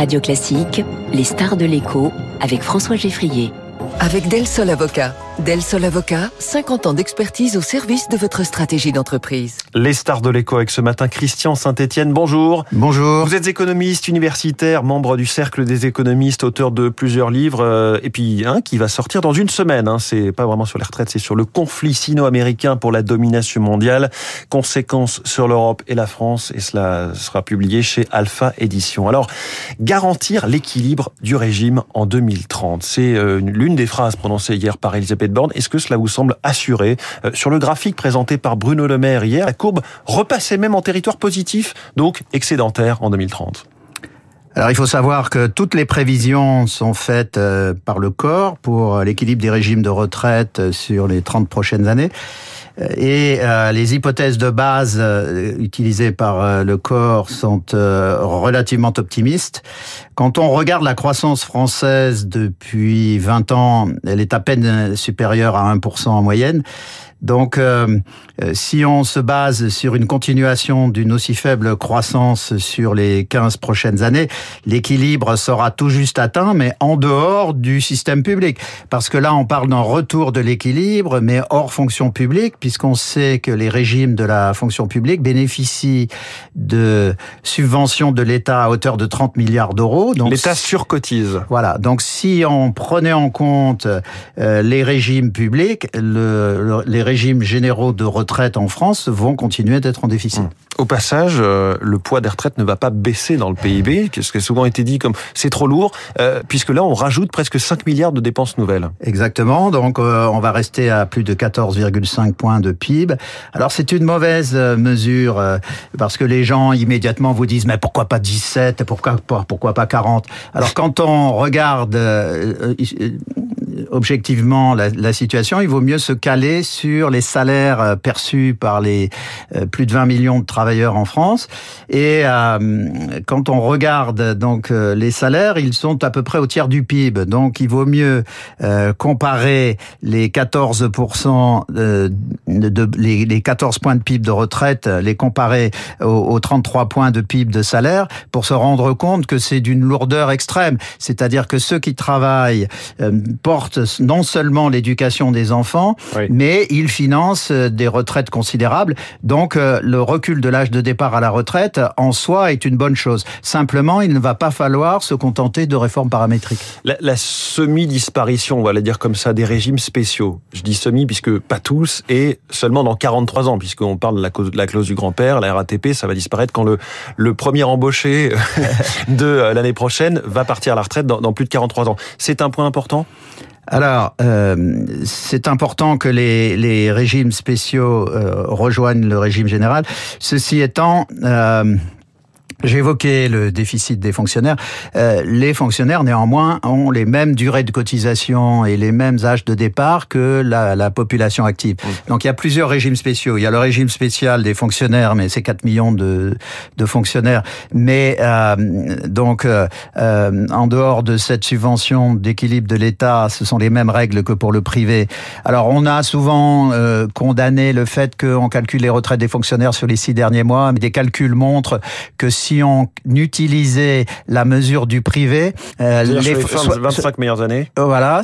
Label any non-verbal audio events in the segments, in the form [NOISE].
Radio Classique, les stars de l'écho avec François Geffrier. Avec Del Sol Avocat. Del Sol Avocat, 50 ans d'expertise au service de votre stratégie d'entreprise. Les stars de l'écho avec ce matin, Christian Saint-Etienne, bonjour. Bonjour. Vous êtes économiste universitaire, membre du Cercle des économistes, auteur de plusieurs livres, euh, et puis un qui va sortir dans une semaine. Hein. C'est pas vraiment sur les retraites, c'est sur le conflit sino-américain pour la domination mondiale, conséquences sur l'Europe et la France, et cela sera publié chez Alpha Édition. Alors, garantir l'équilibre du régime en 2030, c'est euh, l'une des phrases prononcées hier par Elisabeth Est-ce que cela vous semble assuré euh, Sur le graphique présenté par Bruno Le Maire hier, la courbe repassait même en territoire positif, donc excédentaire en 2030. Alors il faut savoir que toutes les prévisions sont faites euh, par le corps pour l'équilibre des régimes de retraite sur les 30 prochaines années. Et euh, les hypothèses de base euh, utilisées par euh, le corps sont relativement optimistes. Quand on regarde la croissance française depuis 20 ans, elle est à peine supérieure à 1% en moyenne. Donc, euh, euh, si on se base sur une continuation d'une aussi faible croissance sur les 15 prochaines années, l'équilibre sera tout juste atteint, mais en dehors du système public. Parce que là, on parle d'un retour de l'équilibre, mais hors fonction publique, puisqu'on sait que les régimes de la fonction publique bénéficient de subventions de l'État à hauteur de 30 milliards d'euros. L'État surcotise. Voilà. Donc, si on prenait en compte euh, les régimes publics, le, le, les régimes généraux de retraite en France vont continuer d'être en déficit. Mmh. Au passage, euh, le poids des retraites ne va pas baisser dans le PIB, ce qui a souvent été dit comme c'est trop lourd, euh, puisque là on rajoute presque 5 milliards de dépenses nouvelles. Exactement, donc on va rester à plus de 14,5 points de PIB. Alors c'est une mauvaise mesure, euh, parce que les gens immédiatement vous disent mais pourquoi pas 17, pourquoi, pourquoi pas 40 Alors quand on regarde euh, objectivement la, la, situation, il vaut mieux se caler sur les salaires euh, perçus par les euh, plus de 20 millions de travailleurs en France. Et euh, quand on regarde donc euh, les salaires, ils sont à peu près au tiers du PIB. Donc il vaut mieux euh, comparer les 14% de, de, les, les, 14 points de PIB de retraite, les comparer aux, aux 33 points de PIB de salaire pour se rendre compte que c'est d'une lourdeur extrême. C'est-à-dire que ceux qui travaillent portent non seulement l'éducation des enfants, oui. mais ils financent des retraites considérables. Donc le recul de l'âge de départ à la retraite en soi est une bonne chose. Simplement, il ne va pas falloir se contenter de réformes paramétriques. La, la semi-disparition, on va le dire comme ça, des régimes spéciaux. Je dis semi puisque pas tous et seulement dans 43 ans, puisqu'on parle de la, cause, de la clause du grand-père, la RATP, ça va disparaître quand le, le premier embauché [LAUGHS] de l'année prochaine va partir à la retraite dans, dans plus de 43 ans. C'est un point important? Alors, euh, c'est important que les, les régimes spéciaux euh, rejoignent le régime général. Ceci étant, euh, évoqué le déficit des fonctionnaires. Euh, les fonctionnaires, néanmoins, ont les mêmes durées de cotisation et les mêmes âges de départ que la, la population active. Donc, il y a plusieurs régimes spéciaux. Il y a le régime spécial des fonctionnaires, mais c'est 4 millions de, de fonctionnaires. Mais euh, donc, euh, en dehors de cette subvention d'équilibre de l'État, ce sont les mêmes règles que pour le privé. Alors, on a souvent euh, condamné le fait qu'on calcule les retraites des fonctionnaires sur les six derniers mois, mais des calculs montrent que si si on utilisait la mesure du privé, euh, les, les 25 meilleures années. Voilà,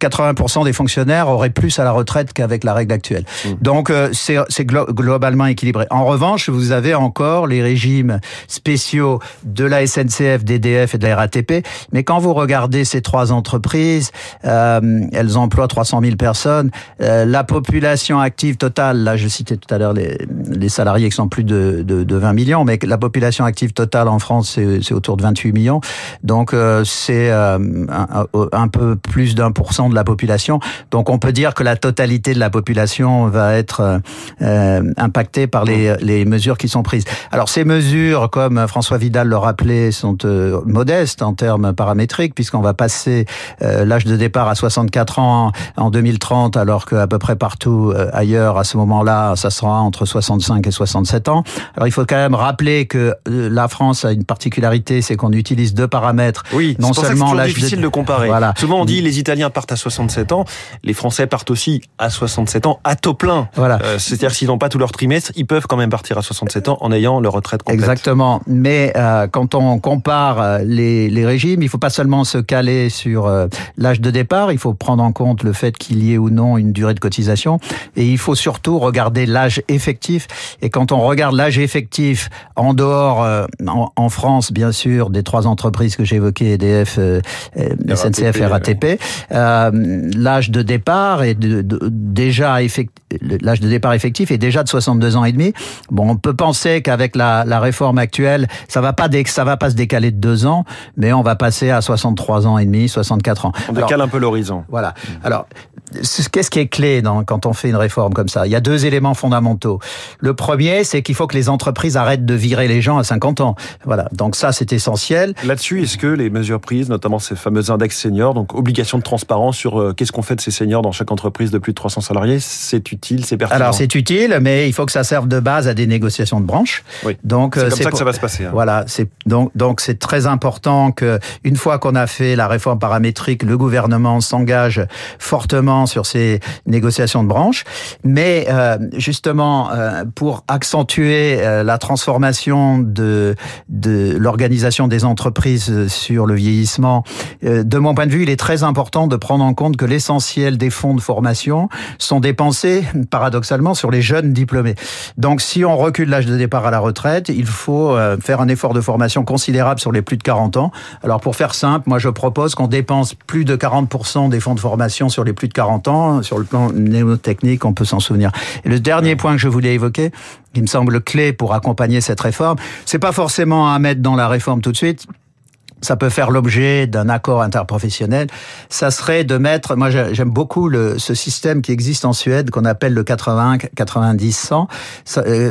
80% des fonctionnaires auraient plus à la retraite qu'avec la règle actuelle. Mmh. Donc euh, c'est glo globalement équilibré. En revanche, vous avez encore les régimes spéciaux de la SNCF, d'EDF et de la RATP. Mais quand vous regardez ces trois entreprises, euh, elles emploient 300 000 personnes. Euh, la population active totale, là je citais tout à l'heure les, les salariés qui sont plus de, de, de 20 millions, mais la population active totale en France, c'est autour de 28 millions. Donc euh, c'est euh, un, un, peu plus d'un pour cent de la population. Donc on peut dire que la totalité de la population va être euh, impactée par les, les mesures qui sont prises. Alors ces mesures, comme François Vidal le rappelait, sont euh, modestes en termes paramétriques, puisqu'on va passer euh, l'âge de départ à 64 ans en 2030, alors qu'à peu près partout ailleurs, à ce moment-là, ça sera entre 65 et 67 ans. Alors il faut quand même rappeler que la France a une particularité, c'est qu'on utilise deux paramètres. Oui, non seulement l'âge difficile de... de comparer. Voilà. Souvent on dit les Italiens partent à 67 ans, les Français partent aussi à 67 ans à taux plein. Voilà. Euh, C'est-à-dire s'ils n'ont pas tout leur trimestre, ils peuvent quand même partir à 67 ans en ayant leur retraite complète. Exactement. Mais euh, quand on compare euh, les, les régimes, il faut pas seulement se caler sur euh, l'âge de départ, il faut prendre en compte le fait qu'il y ait ou non une durée de cotisation, et il faut surtout regarder l'âge effectif. Et quand on regarde l'âge effectif en dehors, euh, en, en, France bien sûr, des trois entreprises que j'ai évoquées, EDF, euh, SNCF et RATP, euh, l'âge de départ est de, de, déjà effectif l'âge de départ effectif est déjà de 62 ans et demi. Bon, on peut penser qu'avec la, la, réforme actuelle, ça va pas ça va pas se décaler de deux ans, mais on va passer à 63 ans et demi, 64 ans. On décale un peu l'horizon. Voilà. Alors, qu'est-ce qui est clé dans, quand on fait une réforme comme ça? Il y a deux éléments fondamentaux. Le premier, c'est qu'il faut que les entreprises arrêtent de virer les gens à 50 ans. Voilà. Donc ça, c'est essentiel. Là-dessus, est-ce que les mesures prises, notamment ces fameux index seniors, donc obligation de transparence sur euh, qu'est-ce qu'on fait de ces seniors dans chaque entreprise de plus de 300 salariés, c'est utile, c'est pertinent Alors c'est utile, mais il faut que ça serve de base à des négociations de branche. Oui. Donc c'est comme ça pour... que ça va se passer. Hein. Voilà. C'est donc donc c'est très important que une fois qu'on a fait la réforme paramétrique, le gouvernement s'engage fortement sur ces négociations de branche. Mais euh, justement, euh, pour accentuer euh, la transformation de, de l'organisation des entreprises sur le vieillissement, euh, de mon point de vue, il est très important de prendre en compte que l'essentiel des fonds de formation sont dépensés, [LAUGHS] paradoxalement, sur les jeunes diplômés. Donc si on recule l'âge de départ à la retraite, il faut euh, faire un effort de formation considérable sur les plus de 40 ans. Alors pour faire simple, moi je propose qu'on dépense plus de 40% des fonds de formation sur les plus de 40 ans. Sur le plan néotechnique, on peut s'en souvenir. Et le dernier point que je voulais évoquer, qui me semble clé pour accompagner cette réforme, c'est pas forcément à mettre dans la réforme tout de suite ça peut faire l'objet d'un accord interprofessionnel, ça serait de mettre, moi j'aime beaucoup le, ce système qui existe en Suède qu'on appelle le 80, 90, 100.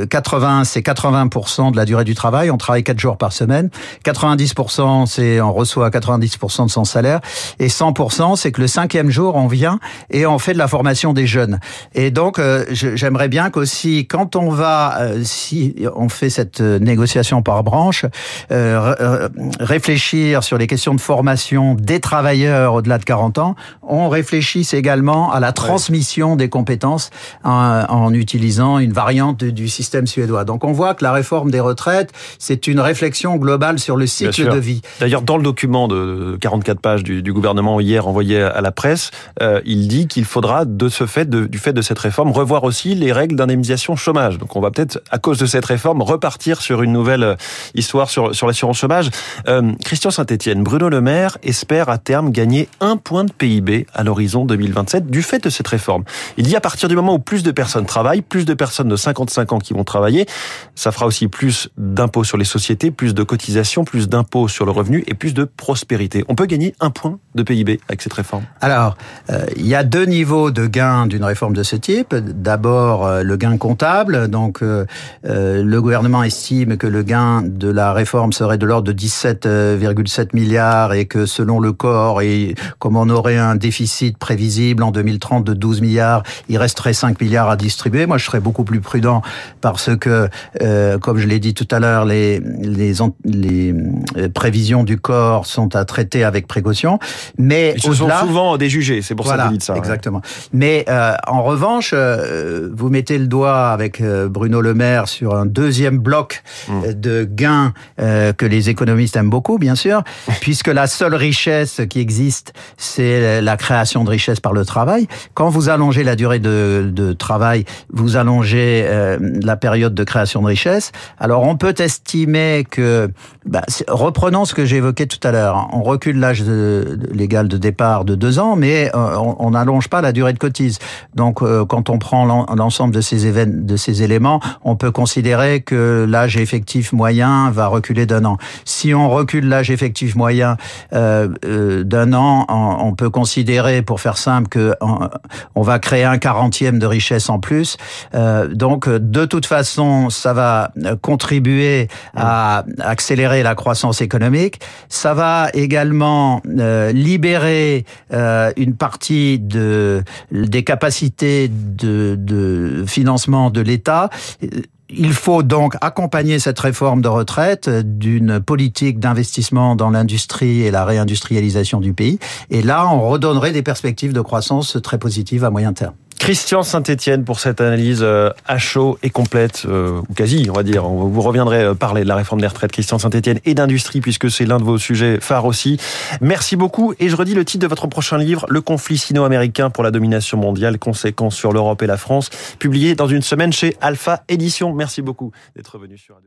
80, c'est 80% de la durée du travail, on travaille 4 jours par semaine. 90%, c'est on reçoit 90% de son salaire. Et 100%, c'est que le cinquième jour, on vient et on fait de la formation des jeunes. Et donc, euh, j'aimerais bien qu'aussi, quand on va, euh, si on fait cette négociation par branche, euh, réfléchir sur les questions de formation des travailleurs au-delà de 40 ans, on réfléchisse également à la transmission des compétences en, en, utilisant une variante du système suédois. Donc on voit que la réforme des retraites, c'est une réflexion globale sur le cycle de vie. D'ailleurs, dans le document de 44 pages du, du gouvernement hier envoyé à la presse, euh, il dit qu'il faudra, de ce fait, de, du fait de cette réforme, revoir aussi les règles d'indemnisation chômage. Donc on va peut-être, à cause de cette réforme, repartir sur une nouvelle histoire sur, sur l'assurance chômage. Euh, Christian Saint-Etienne, Bruno Le Maire espère à terme gagner un point de PIB à l'horizon 2027 du fait de cette réforme. Il dit à partir du moment où plus de personnes travaillent, plus de personnes de 55 ans qui vont travailler, ça fera aussi plus d'impôts sur les sociétés, plus de cotisations, plus d'impôts sur le revenu et plus de prospérité. On peut gagner un point de PIB avec cette réforme? Alors, euh, il y a deux niveaux de gains d'une réforme de ce type. D'abord, euh, le gain comptable. Donc, euh, le gouvernement estime que le gain de la réforme serait de l'ordre de 17,5 7 milliards et que selon le corps, et comme on aurait un déficit prévisible en 2030 de 12 milliards, il resterait 5 milliards à distribuer. Moi, je serais beaucoup plus prudent parce que, euh, comme je l'ai dit tout à l'heure, les, les, les euh, prévisions du corps sont à traiter avec précaution. Mais Ils se sont souvent déjugés, c'est pour voilà, ça que vous dites ça. Exactement. Ouais. Mais euh, en revanche, euh, vous mettez le doigt avec Bruno Le Maire sur un deuxième bloc mmh. de gains que les économistes aiment beaucoup, bien sûr puisque la seule richesse qui existe, c'est la création de richesse par le travail. Quand vous allongez la durée de, travail, vous allongez euh, la période de création de richesse. Alors on peut estimer que, bah, reprenons ce que évoqué tout à l'heure, on recule l'âge légal de départ de deux ans, mais euh, on n'allonge pas la durée de cotise. Donc euh, quand on prend l'ensemble de ces de ces éléments, on peut considérer que l'âge effectif moyen va reculer d'un an. Si on recule l'âge effectif moyen euh, euh, d'un an, on, peut considérer, pour faire simple, que on, on, va créer un quarantième de richesse en plus. Euh, donc, de toute façon, ça va contribuer à accélérer la croissance économique. Ça va également euh, libérer euh, une partie de des capacités de financement de l'État il faut donc accompagner cette réforme de retraite d'une politique d'investissement dans l'industrie et la réindustrialisation du pays. Et là, on redonnerait des perspectives de croissance très positives à moyen terme. Christian Saint-Etienne pour cette analyse euh, à chaud et complète, euh, ou quasi, on va dire. Vous reviendrez euh, parler de la réforme des retraites, Christian Saint-Etienne, et d'industrie, puisque c'est l'un de vos sujets phares aussi. Merci beaucoup. Et je redis le titre de votre prochain livre, Le conflit sino-américain pour la domination mondiale, conséquences sur l'Europe et la France, publié dans une semaine chez Alpha Édition. Merci beaucoup d'être venu sur.